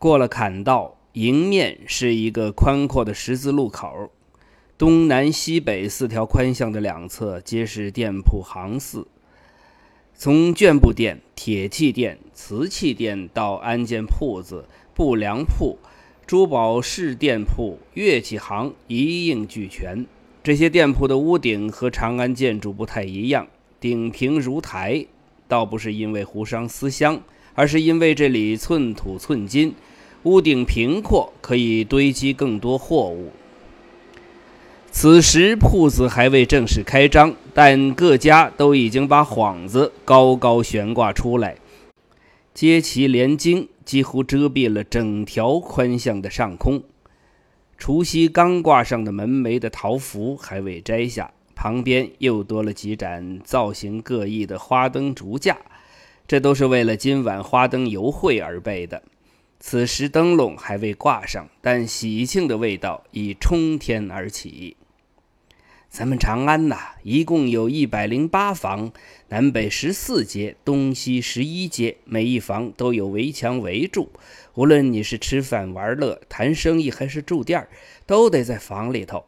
过了坎道，迎面是一个宽阔的十字路口，东南西北四条宽巷的两侧皆是店铺行肆。从绢布店、铁器店、瓷器店到安件铺子、布粮铺、珠宝饰店铺、乐器行，一应俱全。这些店铺的屋顶和长安建筑不太一样，顶平如台，倒不是因为胡商思乡，而是因为这里寸土寸金，屋顶平阔，可以堆积更多货物。此时铺子还未正式开张，但各家都已经把幌子高高悬挂出来，接旗连襟，几乎遮蔽了整条宽巷的上空。除夕刚挂上的门楣的桃符还未摘下，旁边又多了几盏造型各异的花灯烛架，这都是为了今晚花灯游会而备的。此时灯笼还未挂上，但喜庆的味道已冲天而起。咱们长安呐，一共有一百零八房，南北十四街，东西十一街，每一房都有围墙围住。无论你是吃饭、玩乐、谈生意，还是住店都得在房里头。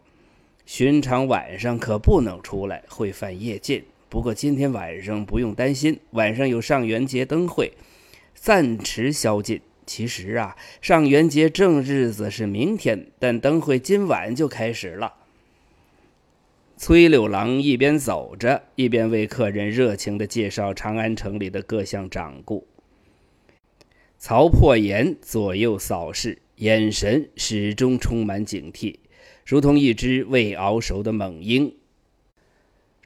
寻常晚上可不能出来，会犯夜禁。不过今天晚上不用担心，晚上有上元节灯会，暂时宵禁。其实啊，上元节正日子是明天，但灯会今晚就开始了。崔六郎一边走着，一边为客人热情地介绍长安城里的各项掌故。曹破岩左右扫视，眼神始终充满警惕，如同一只未熬熟的猛鹰。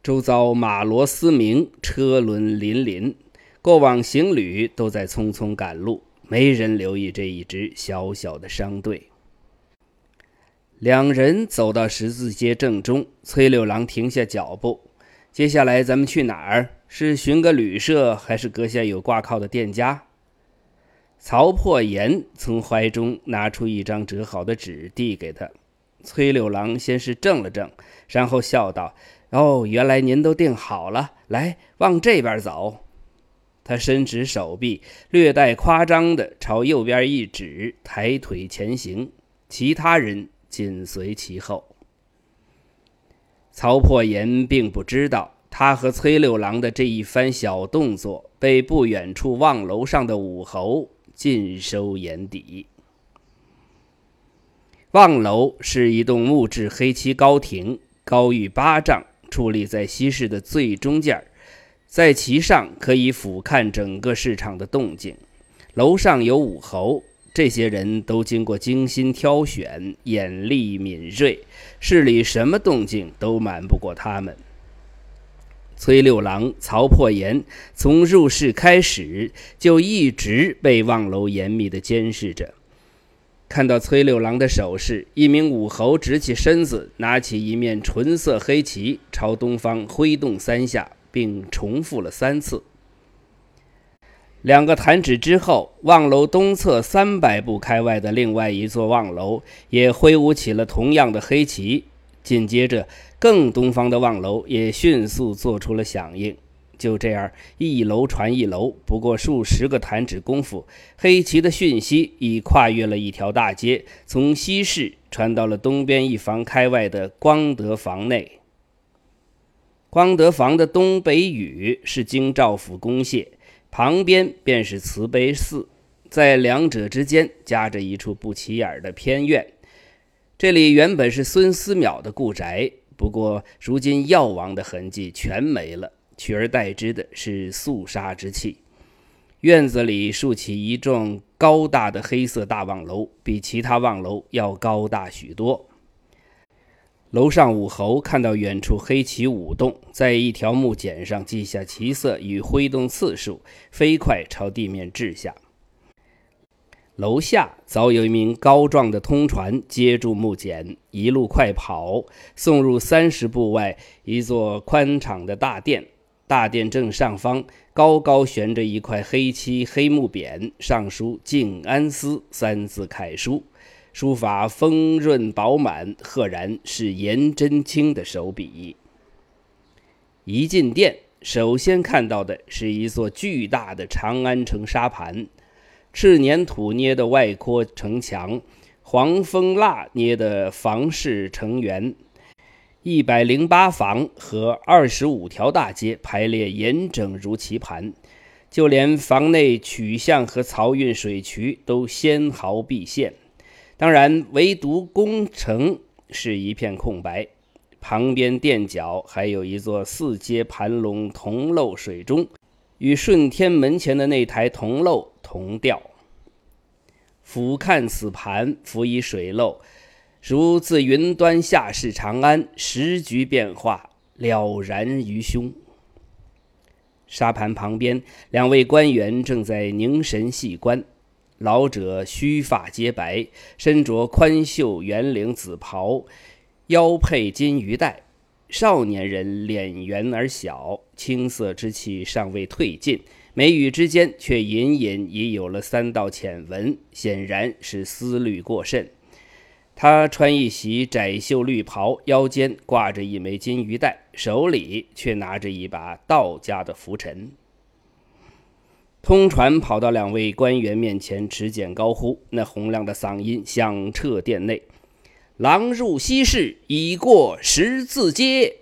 周遭马骡嘶鸣，车轮辚辚，过往行旅都在匆匆赶路，没人留意这一支小小的商队。两人走到十字街正中，崔六郎停下脚步。接下来咱们去哪儿？是寻个旅社，还是阁下有挂靠的店家？曹破岩从怀中拿出一张折好的纸，递给他。崔六郎先是怔了怔，然后笑道：“哦，原来您都订好了。来，往这边走。”他伸直手臂，略带夸张地朝右边一指，抬腿前行。其他人。紧随其后，曹破岩并不知道，他和崔六郎的这一番小动作被不远处望楼上的武侯尽收眼底。望楼是一栋木质黑漆高亭，高逾八丈，矗立在西市的最中间在其上可以俯瞰整个市场的动静。楼上有武侯。这些人都经过精心挑选，眼力敏锐，市里什么动静都瞒不过他们。崔六郎、曹破岩从入市开始就一直被望楼严密地监视着。看到崔六郎的手势，一名武侯直起身子，拿起一面纯色黑旗，朝东方挥动三下，并重复了三次。两个弹指之后，望楼东侧三百步开外的另外一座望楼也挥舞起了同样的黑旗。紧接着，更东方的望楼也迅速做出了响应。就这样，一楼传一楼，不过数十个弹指功夫，黑旗的讯息已跨越了一条大街，从西市传到了东边一房开外的光德房内。光德房的东北隅是京兆府公廨。旁边便是慈悲寺，在两者之间夹着一处不起眼的偏院。这里原本是孙思邈的故宅，不过如今药王的痕迹全没了，取而代之的是肃杀之气。院子里竖起一幢高大的黑色大望楼，比其他望楼要高大许多。楼上武侯看到远处黑旗舞动，在一条木简上记下旗色与挥动次数，飞快朝地面掷下。楼下早有一名高壮的通传接住木简，一路快跑，送入三十步外一座宽敞的大殿。大殿正上方高高悬着一块黑漆黑木匾，上书“静安司”三字楷书。书法丰润饱满，赫然是颜真卿的手笔。一进殿，首先看到的是一座巨大的长安城沙盘，赤粘土捏的外廓城墙，黄蜂蜡捏的房室城垣，一百零八房和二十五条大街排列严整如棋盘，就连房内曲巷和漕运水渠都纤毫毕现。当然，唯独宫城是一片空白。旁边垫脚还有一座四阶盘龙铜漏水钟，与顺天门前的那台铜漏。同调。俯瞰此盘，浮以水漏，如自云端下视长安，时局变化了然于胸。沙盘旁边，两位官员正在凝神细观。老者须发皆白，身着宽袖圆领紫袍，腰佩金鱼带；少年人脸圆而小，青涩之气尚未褪尽。眉宇之间却隐隐已有了三道浅纹，显然是思虑过甚。他穿一袭窄袖绿袍，腰间挂着一枚金鱼带，手里却拿着一把道家的拂尘。通传跑到两位官员面前，持剑高呼，那洪亮的嗓音响彻殿内：“狼入西市，已过十字街。”